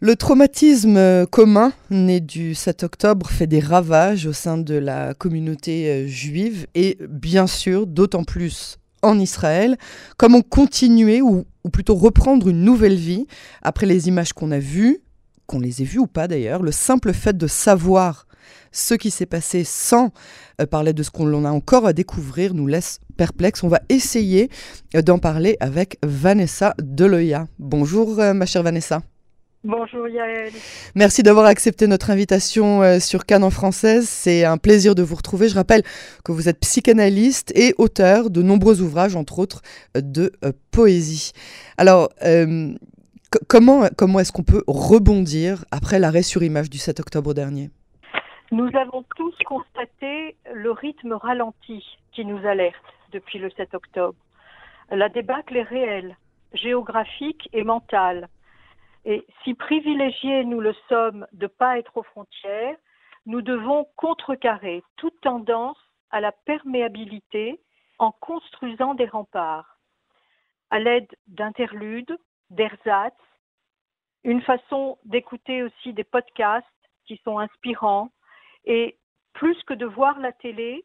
Le traumatisme commun né du 7 octobre fait des ravages au sein de la communauté euh, juive et bien sûr d'autant plus en Israël. Comment continuer ou, ou plutôt reprendre une nouvelle vie après les images qu'on a vues, qu'on les ait vues ou pas d'ailleurs, le simple fait de savoir ce qui s'est passé sans euh, parler de ce qu'on a encore à découvrir nous laisse perplexe. On va essayer euh, d'en parler avec Vanessa Deloya. Bonjour euh, ma chère Vanessa. Bonjour Yael. Merci d'avoir accepté notre invitation sur Cannes en française. C'est un plaisir de vous retrouver. Je rappelle que vous êtes psychanalyste et auteur de nombreux ouvrages, entre autres de poésie. Alors, comment, comment est-ce qu'on peut rebondir après l'arrêt sur image du 7 octobre dernier? Nous avons tous constaté le rythme ralenti qui nous alerte depuis le 7 octobre. La débâcle est réelle, géographique et mentale. Et si privilégiés nous le sommes de ne pas être aux frontières, nous devons contrecarrer toute tendance à la perméabilité en construisant des remparts, à l'aide d'interludes, d'ersatz, une façon d'écouter aussi des podcasts qui sont inspirants, et plus que de voir la télé,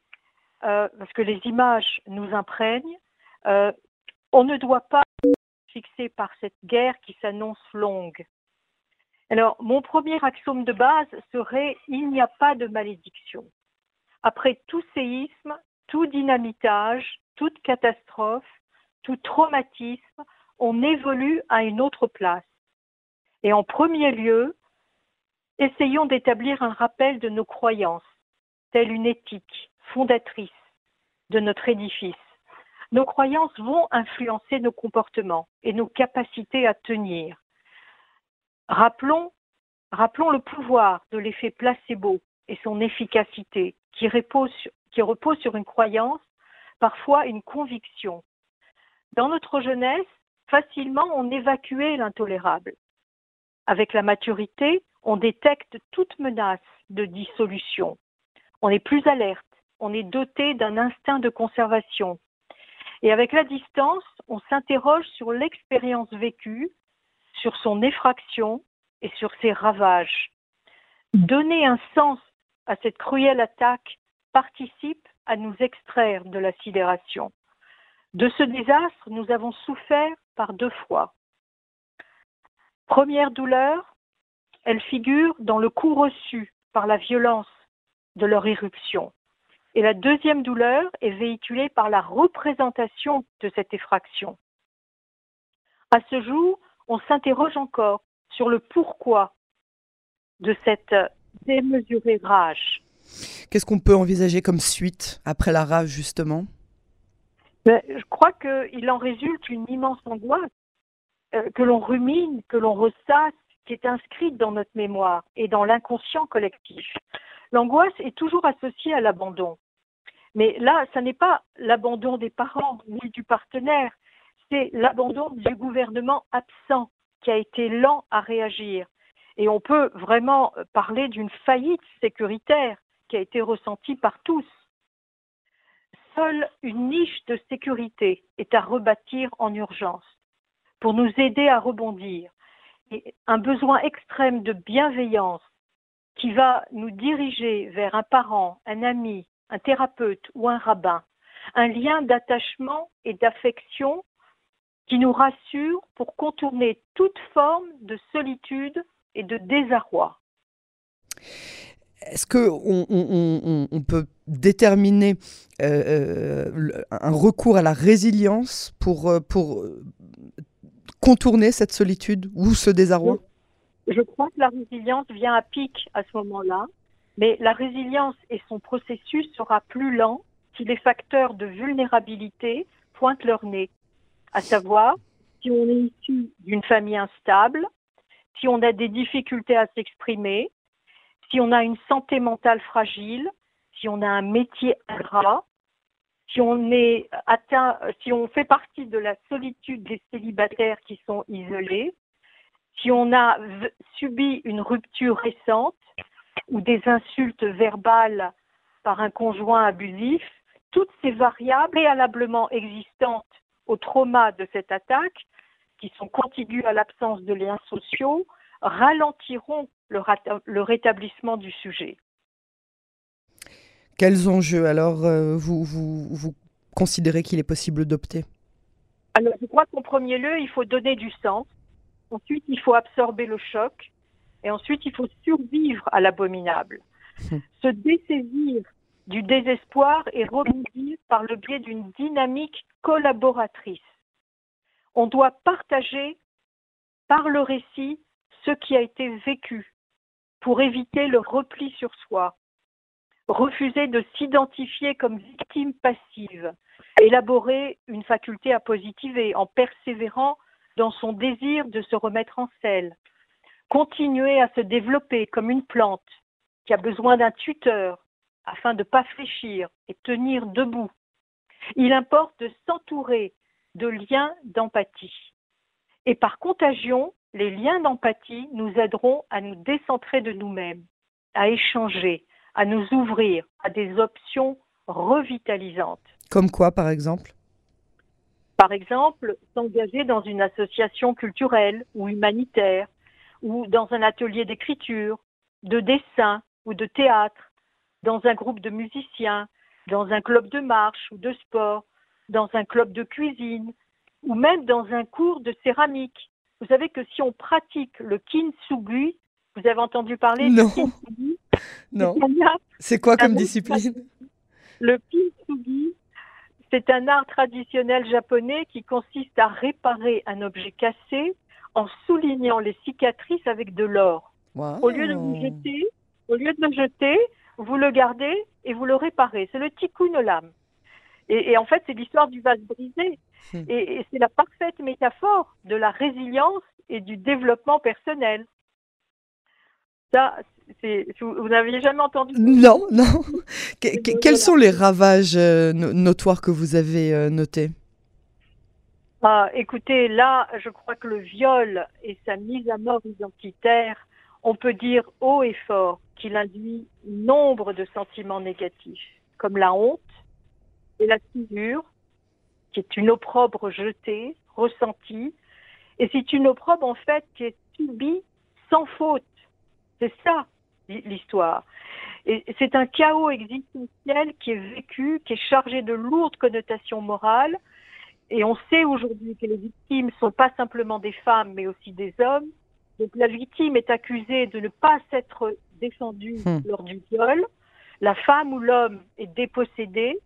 euh, parce que les images nous imprègnent, euh, on ne doit pas fixer par cette guerre qui s'annonce longue. Alors, mon premier axiome de base serait il n'y a pas de malédiction. Après tout séisme, tout dynamitage, toute catastrophe, tout traumatisme, on évolue à une autre place. Et en premier lieu, Essayons d'établir un rappel de nos croyances, telle une éthique fondatrice de notre édifice. Nos croyances vont influencer nos comportements et nos capacités à tenir. Rappelons, le pouvoir de l'effet placebo et son efficacité qui repose sur une croyance, parfois une conviction. Dans notre jeunesse, facilement on évacuait l'intolérable. Avec la maturité, on détecte toute menace de dissolution. On est plus alerte, on est doté d'un instinct de conservation. Et avec la distance, on s'interroge sur l'expérience vécue, sur son effraction et sur ses ravages. Donner un sens à cette cruelle attaque participe à nous extraire de la sidération. De ce désastre, nous avons souffert par deux fois. Première douleur, elle figure dans le coup reçu par la violence de leur éruption. Et la deuxième douleur est véhiculée par la représentation de cette effraction. À ce jour, on s'interroge encore sur le pourquoi de cette démesurée rage. Qu'est-ce qu'on peut envisager comme suite après la rage, justement? Ben, Je crois qu'il en résulte une immense angoisse euh, que l'on rumine, que l'on ressasse qui est inscrite dans notre mémoire et dans l'inconscient collectif. L'angoisse est toujours associée à l'abandon. Mais là, ce n'est pas l'abandon des parents ni du partenaire, c'est l'abandon du gouvernement absent qui a été lent à réagir. Et on peut vraiment parler d'une faillite sécuritaire qui a été ressentie par tous. Seule une niche de sécurité est à rebâtir en urgence pour nous aider à rebondir un besoin extrême de bienveillance qui va nous diriger vers un parent, un ami, un thérapeute ou un rabbin, un lien d'attachement et d'affection qui nous rassure pour contourner toute forme de solitude et de désarroi. Est-ce qu'on on, peut déterminer euh, euh, un recours à la résilience pour, euh, pour contourner cette solitude ou ce désarroi? Je crois que la résilience vient à pic à ce moment-là, mais la résilience et son processus sera plus lent si les facteurs de vulnérabilité pointent leur nez, à savoir si on est issu d'une famille instable, si on a des difficultés à s'exprimer, si on a une santé mentale fragile, si on a un métier ingrat, si on est atteint, si on fait partie de la solitude des célibataires qui sont isolés, si on a subi une rupture récente ou des insultes verbales par un conjoint abusif, toutes ces variables préalablement existantes au trauma de cette attaque, qui sont contiguës à l'absence de liens sociaux, ralentiront le, rétablissement du sujet. Quels enjeux alors euh, vous, vous, vous considérez qu'il est possible d'opter? Alors je crois qu'en premier lieu, il faut donner du sens. Ensuite, il faut absorber le choc. Et ensuite, il faut survivre à l'abominable. Hum. Se dessaisir du désespoir et rebondir par le biais d'une dynamique collaboratrice. On doit partager par le récit ce qui a été vécu pour éviter le repli sur soi, refuser de s'identifier comme victime passive, élaborer une faculté à positiver en persévérant dans son désir de se remettre en selle, continuer à se développer comme une plante qui a besoin d'un tuteur afin de ne pas fléchir et tenir debout. Il importe de s'entourer de liens d'empathie. Et par contagion, les liens d'empathie nous aideront à nous décentrer de nous-mêmes, à échanger, à nous ouvrir à des options revitalisantes. Comme quoi, par exemple? Par exemple, s'engager dans une association culturelle ou humanitaire, ou dans un atelier d'écriture, de dessin ou de théâtre, dans un groupe de musiciens, dans un club de marche ou de sport, dans un club de cuisine, ou même dans un cours de céramique. Vous savez que si on pratique le kintsugi, vous avez entendu parler non. du kintsugi? Non. C'est quoi comme discipline? Le kintsugi, c'est un art traditionnel japonais qui consiste à réparer un objet cassé en soulignant les cicatrices avec de l'or. Au lieu de le jeter, au lieu de le jeter, vous le gardez et vous le réparez. C'est le tikkun olam. Et, et en fait, c'est l'histoire du vase brisé. Hmm. Et, c'est la parfaite métaphore de la résilience et du développement personnel. Ça, vous n'aviez jamais entendu Non, non. quels sont les ravages euh, notoires que vous avez euh, notés? Ah, Écoutez, là, je crois que le viol et sa mise à mort identitaire, on peut dire haut et fort qu'il induit nombre de sentiments négatifs, comme la honte et la figure, qui est une opprobre jetée, ressentie, et c'est une opprobre en fait qui est subie sans faute. C'est ça l'histoire. Et c'est un chaos existentiel qui est vécu, qui est chargé de lourdes connotations morales. Et on sait aujourd'hui que les victimes ne sont pas simplement des femmes, mais aussi des hommes. Donc la victime est accusée de ne pas s'être défendue hmm. lors du viol. La femme ou l'homme est dépossédé,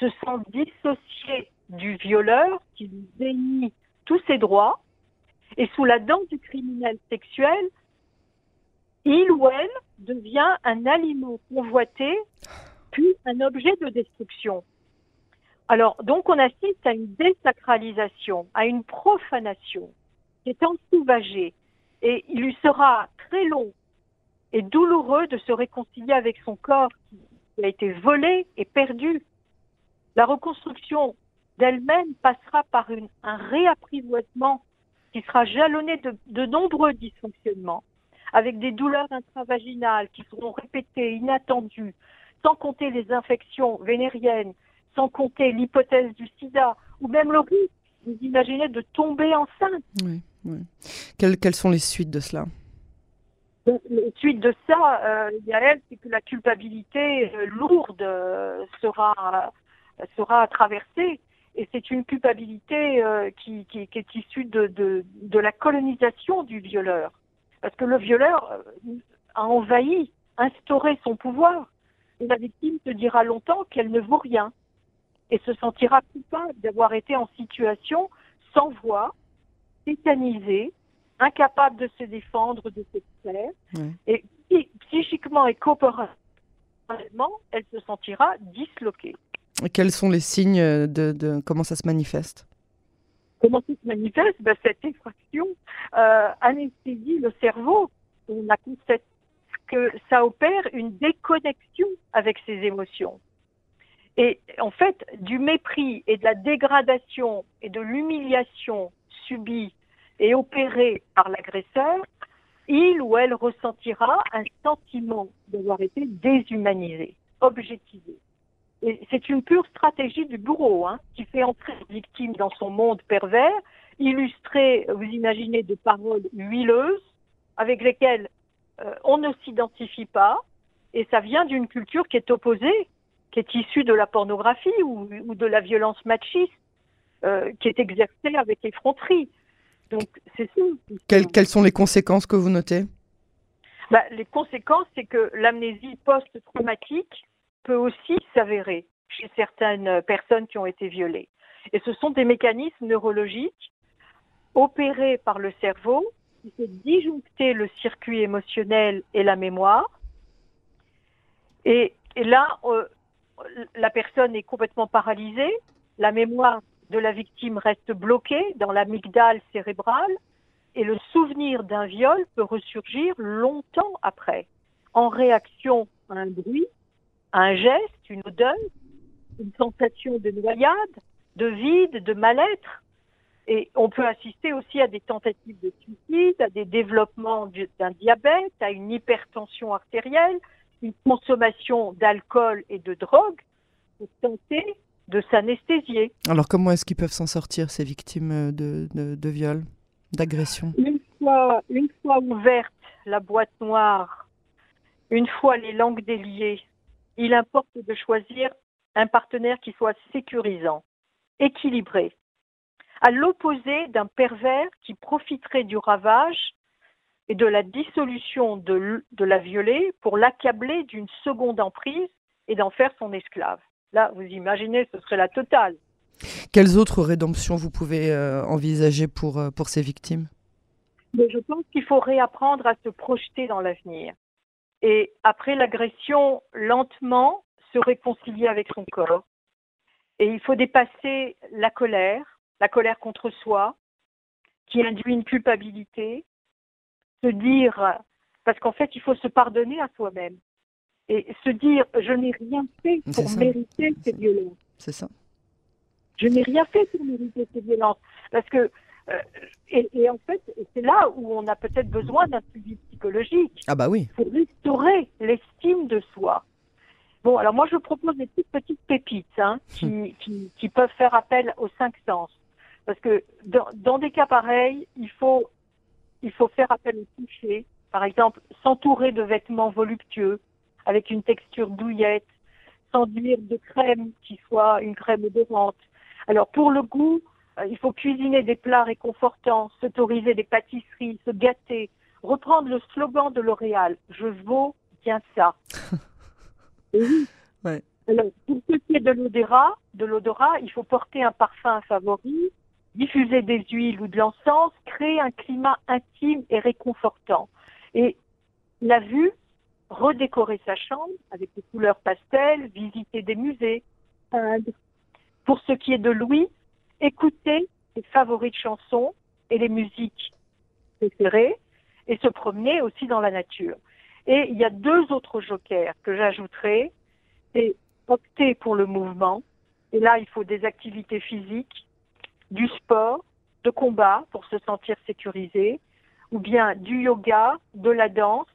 se sent dissocié du violeur qui lui dénie tous ses droits. Et sous la dent du criminel sexuel, il ou elle devient un aliment convoité, puis un objet de destruction. Alors, donc, on assiste à une désacralisation, à une profanation qui est ensauvagée. Et il lui sera très long et douloureux de se réconcilier avec son corps qui a été volé et perdu. La reconstruction d'elle-même passera par une, un réapprivoisement qui sera jalonné de, de nombreux dysfonctionnements avec des douleurs intravaginales qui seront répétées, inattendues, sans compter les infections vénériennes, sans compter l'hypothèse du sida, ou même le risque, vous imaginez, de tomber enceinte. Oui, oui. Quelles, quelles sont les suites de cela? Les suites de ça, euh, elle, c'est que la culpabilité euh, lourde euh, sera sera traversée et c'est une culpabilité euh, qui, qui, qui, est issue de, de, de, la colonisation du violeur. Parce que le violeur a envahi, instauré son pouvoir. Et la victime se dira longtemps qu'elle ne vaut rien et se sentira coupable d'avoir été en situation sans voix, tétanisée, incapable de se défendre de ses pères. Et psychiquement et corporellement, elle se sentira disloquée. quels sont les signes de, de comment ça se manifeste? Comment ça se manifeste? Ben, Cette effraction euh, anesthésie le cerveau. On a constaté que ça opère une déconnexion avec ses émotions. Et en fait, du mépris et de la dégradation et de l'humiliation subie et opérée par l'agresseur, il ou elle ressentira un sentiment d'avoir été déshumanisé, objectivé. Et c'est une pure stratégie du bourreau hein, qui fait entrer la victime dans son monde pervers, illustré, vous imaginez, de paroles huileuses, avec lesquels euh, on ne s'identifie pas, et ça vient d'une culture qui est opposée, qui est issue de la pornographie ou, de la violence machiste, euh, qui est exercée avec effronterie. Donc, c'est ça. Quelles, sont les conséquences que vous notez? Bah, Les conséquences, c'est que l'amnésie post-traumatique peut aussi s'avérer chez certaines personnes qui ont été violées. Et ce sont des mécanismes neurologiques opérés par le cerveau qui fait disjoncter le circuit émotionnel et la mémoire. Et, là, euh, la personne est complètement paralysée, la mémoire de la victime reste bloquée dans l'amygdale cérébrale et le souvenir d'un viol peut ressurgir longtemps après, en réaction à un bruit, à un geste, une odeur, une sensation de noyade, de vide, de mal-être. Et on peut assister aussi à des tentatives de suicide, à des développements d'un diabète, à une hypertension artérielle, une consommation d'alcool et de drogue pour tenter de s'anesthésier. Alors comment est-ce qu'ils peuvent s'en sortir, ces victimes de, de, de viol, d'agression une fois, une fois ouverte la boîte noire, une fois les langues déliées, il importe de choisir un partenaire qui soit sécurisant, équilibré, à l'opposé d'un pervers qui profiterait du ravage et de la dissolution de, de la violée pour l'accabler d'une seconde emprise et d'en faire son esclave. Là, vous imaginez, ce serait la totale. Quelles autres rédemptions vous pouvez euh, envisager pour, euh, pour ces victimes? Mais Je pense qu'il faut réapprendre à se projeter dans l'avenir. Et après l'agression, lentement se réconcilier avec son corps. Et il faut dépasser la colère, la colère contre soi, qui induit une culpabilité, se dire, parce qu'en fait, il faut se pardonner à soi-même et se dire je n'ai rien fait pour mériter ces violences. C'est ça. Je n'ai rien fait pour mériter ces violences. Parce que, euh, et, en fait, c'est là où on a peut-être besoin d'un suivi psychologique. Ah bah oui. Pour restaurer l'estime de soi. Bon, alors moi je propose des petites petites pépites hein, qui, qui, qui, peuvent faire appel aux cinq sens. Parce que dans, dans des cas pareils, il faut, il faut faire appel au toucher. Par exemple, s'entourer de vêtements voluptueux, avec une texture douillette, s'enduire de crème qui soit une crème odorante. Alors pour le goût, euh, il faut cuisiner des plats réconfortants, s'autoriser des pâtisseries, se gâter, reprendre le slogan de L'Oréal, je vaux bien ça. oui. Alors, pour ce qui est de l'odorat, de l'odorat, il faut porter un parfum favori, diffuser des huiles ou de l'encens, créer un climat intime et réconfortant. Et la vue, redécorer sa chambre avec des couleurs pastel, visiter des musées, peindre. Pour ce qui est de Louis, écouter ses favorites chansons et les musiques préférées et se promener aussi dans la nature. Et il y a deux autres jokers que j'ajouterai. C'est opter pour le mouvement. Et là, il faut des activités physiques, du sport, de combat pour se sentir sécurisé, ou bien du yoga, de la danse,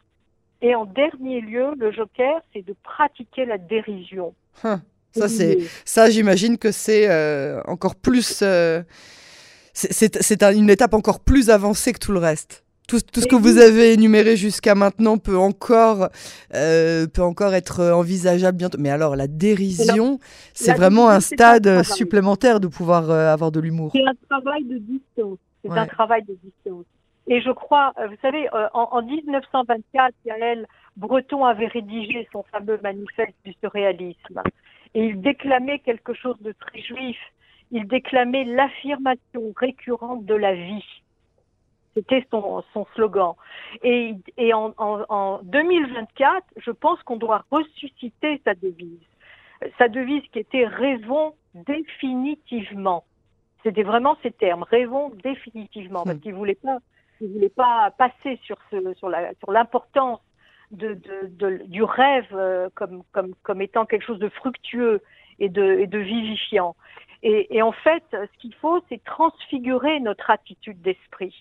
et en dernier lieu, le joker, c'est de pratiquer la dérision. Hein, ça, c'est ça, j'imagine que c'est euh, encore plus. Euh, c'est une étape encore plus avancée que tout le reste. Tout, tout ce que vous avez énuméré jusqu'à maintenant peut encore, euh, peut encore être envisageable bientôt. Mais alors, la dérision, c'est vraiment un stade supplémentaire de pouvoir avoir de l'humour. C'est un travail de distance. C'est un travail de distance. Et je crois, euh, vous savez, euh, en, en 1924, Yael Breton avait rédigé son fameux manifeste du surréalisme. Et il déclamait quelque chose de très juif. Il déclamait l'affirmation récurrente de la vie. C'était son, son, slogan. Et, et en, en, en, 2024, je pense qu'on doit ressusciter sa devise. Sa devise qui était rêvons définitivement. C'était vraiment ces termes, rêvons définitivement, parce hmm. qu'il voulait pas ne voulait pas passer sur, ce, sur, la, sur l'importance de, de, du rêve euh, comme, comme, comme étant quelque chose de fructueux et de, et de vivifiant. Et, et en fait, ce qu'il faut, c'est transfigurer notre attitude d'esprit.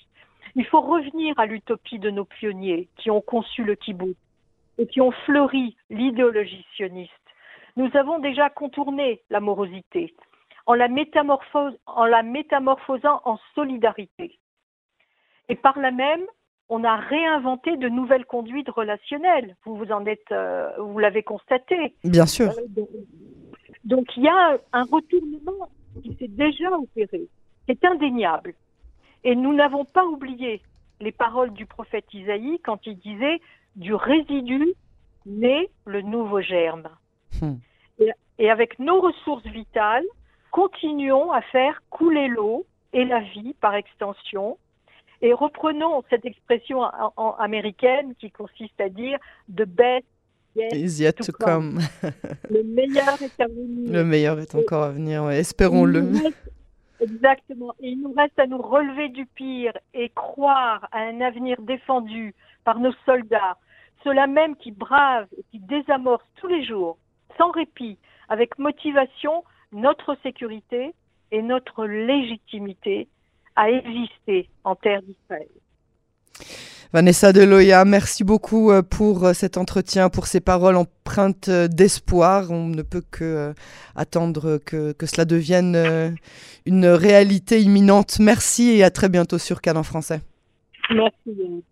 Il faut revenir à l'utopie de nos pionniers qui ont conçu le kibbutz et qui ont fleuri l'idéologie sioniste. Nous avons déjà contourné la morosité en la, métamorphose, en la métamorphosant en solidarité et par là même on a réinventé de nouvelles conduites relationnelles. Vous vous en êtes, euh, vous l'avez constaté. Bien sûr. Euh, donc, il y a un retournement qui s'est déjà opéré. C'est indéniable. Et nous n'avons pas oublié les paroles du prophète Isaïe quand il disait du résidu naît le nouveau germe. Hmm. et avec nos ressources vitales, continuons à faire couler l'eau et la vie par extension et reprenons cette expression en, américaine qui consiste à dire the best is yet to, come. Le meilleur est à venir. Le meilleur est encore à venir, espérons-le. Exactement. Et il nous reste à nous relever du pire et croire à un avenir défendu par nos soldats, ceux-là même qui bravent et qui désamorcent tous les jours, sans répit, avec motivation, notre sécurité et notre légitimité à exister en terre d'Israël. Vanessa Deloya, merci beaucoup euh, pour euh, cet entretien, pour ces paroles empreintes euh, d'espoir. On ne peut que attendre que, que cela devienne une réalité imminente. Merci et à très bientôt sur Cannes en français. Merci.